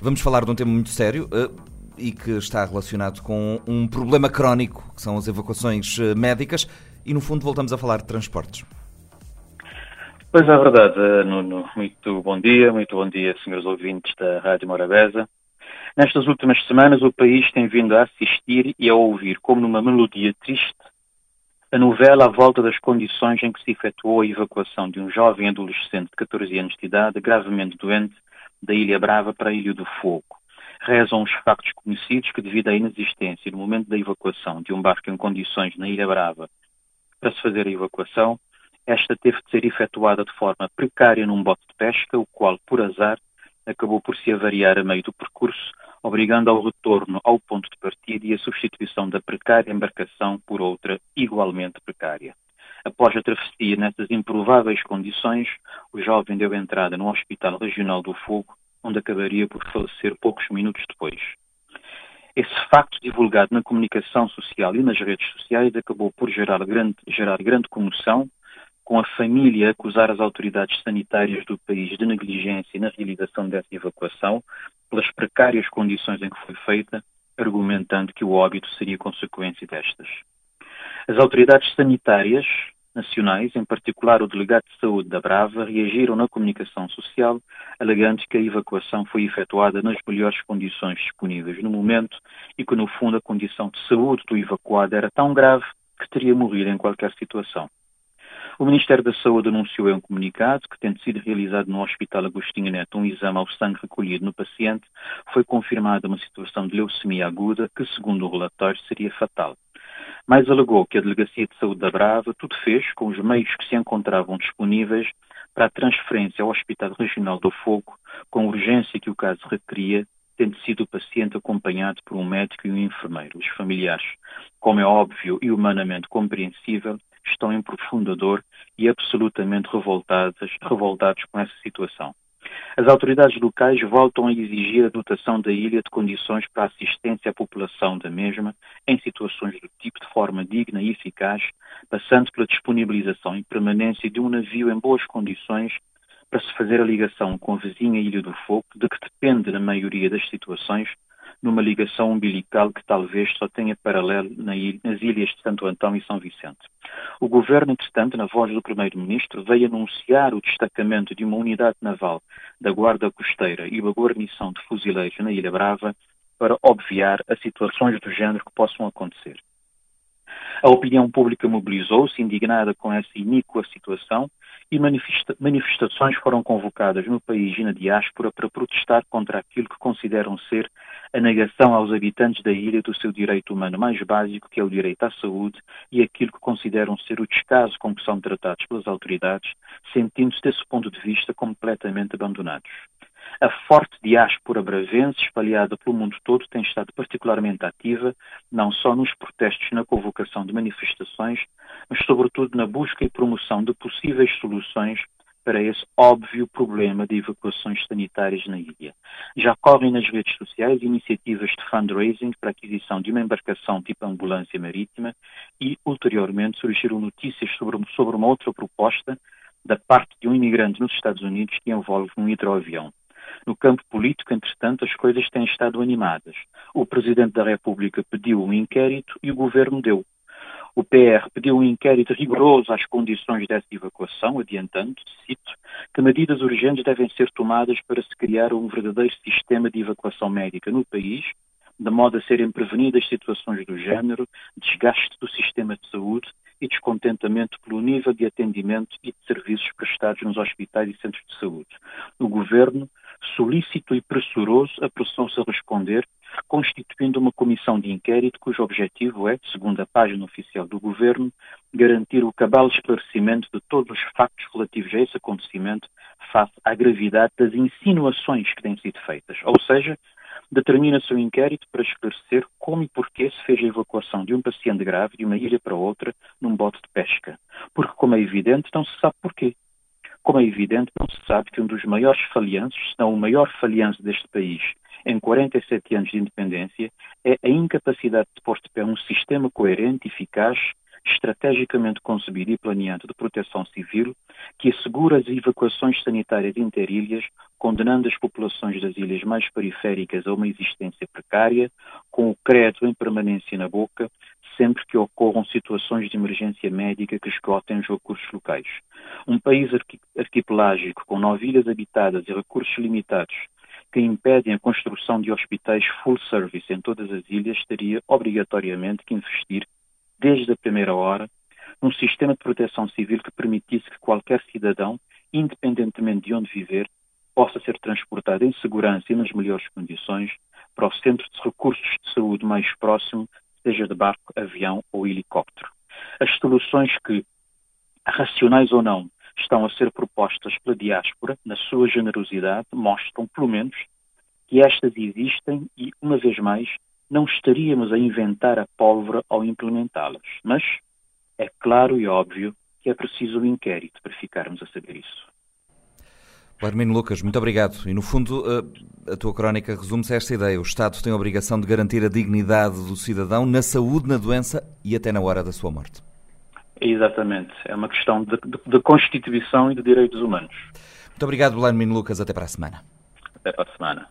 Vamos falar de um tema muito sério uh, e que está relacionado com um problema crónico, que são as evacuações uh, médicas, e no fundo voltamos a falar de transportes. Pois é verdade, eh, Nuno. Muito bom dia, muito bom dia, senhores ouvintes da Rádio Morabeza. Nestas últimas semanas, o país tem vindo a assistir e a ouvir, como numa melodia triste, a novela à volta das condições em que se efetuou a evacuação de um jovem adolescente de 14 anos de idade, gravemente doente, da Ilha Brava para a Ilha do Fogo. Rezam os factos conhecidos que, devido à inexistência no momento da evacuação de um barco em condições na Ilha Brava para se fazer a evacuação, esta teve de ser efetuada de forma precária num bote de pesca, o qual, por azar, acabou por se avariar a meio do percurso, obrigando ao retorno ao ponto de partida e a substituição da precária embarcação por outra igualmente precária. Após a travessia nessas improváveis condições, o jovem deu entrada no Hospital Regional do Fogo, onde acabaria por falecer poucos minutos depois. Esse facto divulgado na comunicação social e nas redes sociais acabou por gerar grande, gerar grande comoção, com a família a acusar as autoridades sanitárias do país de negligência na realização dessa evacuação, pelas precárias condições em que foi feita, argumentando que o óbito seria consequência destas. As autoridades sanitárias nacionais, em particular o delegado de saúde da Brava, reagiram na comunicação social, alegando que a evacuação foi efetuada nas melhores condições disponíveis no momento e que, no fundo, a condição de saúde do evacuado era tão grave que teria morrido em qualquer situação. O Ministério da Saúde anunciou em um comunicado que, tendo sido realizado no Hospital Agostinho Neto um exame ao sangue recolhido no paciente, foi confirmada uma situação de leucemia aguda que, segundo o relatório, seria fatal. Mais alegou que a Delegacia de Saúde da Brava tudo fez com os meios que se encontravam disponíveis para a transferência ao Hospital Regional do Fogo, com urgência que o caso requeria, tendo sido o paciente acompanhado por um médico e um enfermeiro. Os familiares, como é óbvio e humanamente compreensível, estão em profunda dor e absolutamente revoltados com essa situação. As autoridades locais voltam a exigir a dotação da ilha de condições para assistência à população da mesma em situações do tipo de forma digna e eficaz, passando pela disponibilização e permanência de um navio em boas condições para se fazer a ligação com a vizinha Ilha do Fogo, de que depende, na maioria das situações, numa ligação umbilical que talvez só tenha paralelo nas ilhas de Santo Antão e São Vicente. O governo, entretanto, na voz do primeiro-ministro, veio anunciar o destacamento de uma unidade naval da Guarda Costeira e uma guarnição de fuzileiros na Ilha Brava para obviar as situações do género que possam acontecer. A opinião pública mobilizou-se, indignada com essa iníqua situação, e manifesta manifestações foram convocadas no país e na diáspora para protestar contra aquilo que consideram ser a negação aos habitantes da ilha do seu direito humano mais básico, que é o direito à saúde, e aquilo que consideram ser o descaso com que são tratados pelas autoridades, sentindo-se desse ponto de vista completamente abandonados. A forte diáspora bravense, espalhada pelo mundo todo, tem estado particularmente ativa, não só nos protestos na convocação de manifestações, mas sobretudo na busca e promoção de possíveis soluções para esse óbvio problema de evacuações sanitárias na ilha. Já correm nas redes sociais iniciativas de fundraising para a aquisição de uma embarcação tipo ambulância marítima e, ulteriormente, surgiram notícias sobre, sobre uma outra proposta da parte de um imigrante nos Estados Unidos que envolve um hidroavião. No campo político, entretanto, as coisas têm estado animadas. O Presidente da República pediu um inquérito e o Governo deu. O PR pediu um inquérito rigoroso às condições dessa evacuação, adiantando, cito, que medidas urgentes devem ser tomadas para se criar um verdadeiro sistema de evacuação médica no país, de modo a serem prevenidas situações do género, desgaste do sistema de saúde e descontentamento pelo nível de atendimento e de serviços prestados nos hospitais e centros de saúde. O Governo, solícito e pressuroso, apressou-se a responder, constituindo uma comissão de inquérito cujo objetivo é, segundo a página oficial do Governo, garantir o cabal esclarecimento de todos os factos relativos a esse acontecimento face à gravidade das insinuações que têm sido feitas. Ou seja, determina-se um inquérito para esclarecer como e porquê se fez a evacuação de um paciente grave de uma ilha para outra num bote de pesca. Porque, como é evidente, não se sabe porquê. Como é evidente, não se sabe que um dos maiores falhanços, se não o maior falhanço deste país em 47 anos de independência, é a incapacidade de pôr de pé um sistema coerente, eficaz, estrategicamente concebido e planeado de proteção civil que assegura as evacuações sanitárias interilhas, condenando as populações das ilhas mais periféricas a uma existência precária, com o crédito em permanência na boca, sempre que ocorram situações de emergência médica que esgotem os recursos locais. Um país arquipelágico com nove ilhas habitadas e recursos limitados que impedem a construção de hospitais full service em todas as ilhas teria obrigatoriamente que investir, desde a primeira hora, num sistema de proteção civil que permitisse que qualquer cidadão, independentemente de onde viver, possa ser transportado em segurança e nas melhores condições para o centro de recursos de saúde mais próximo, seja de barco, avião ou helicóptero. As soluções que, racionais ou não, estão a ser propostas pela diáspora, na sua generosidade, mostram, pelo menos, que estas existem e, uma vez mais, não estaríamos a inventar a pólvora ao implementá-las. Mas é claro e óbvio que é preciso um inquérito para ficarmos a saber isso. Armino Lucas, muito obrigado. E no fundo, a tua crónica resume-se a esta ideia. O Estado tem a obrigação de garantir a dignidade do cidadão na saúde, na doença e até na hora da sua morte. Exatamente. É uma questão de, de, de Constituição e de direitos humanos. Muito obrigado, Blarmino Lucas. Até para a semana. Até para a semana.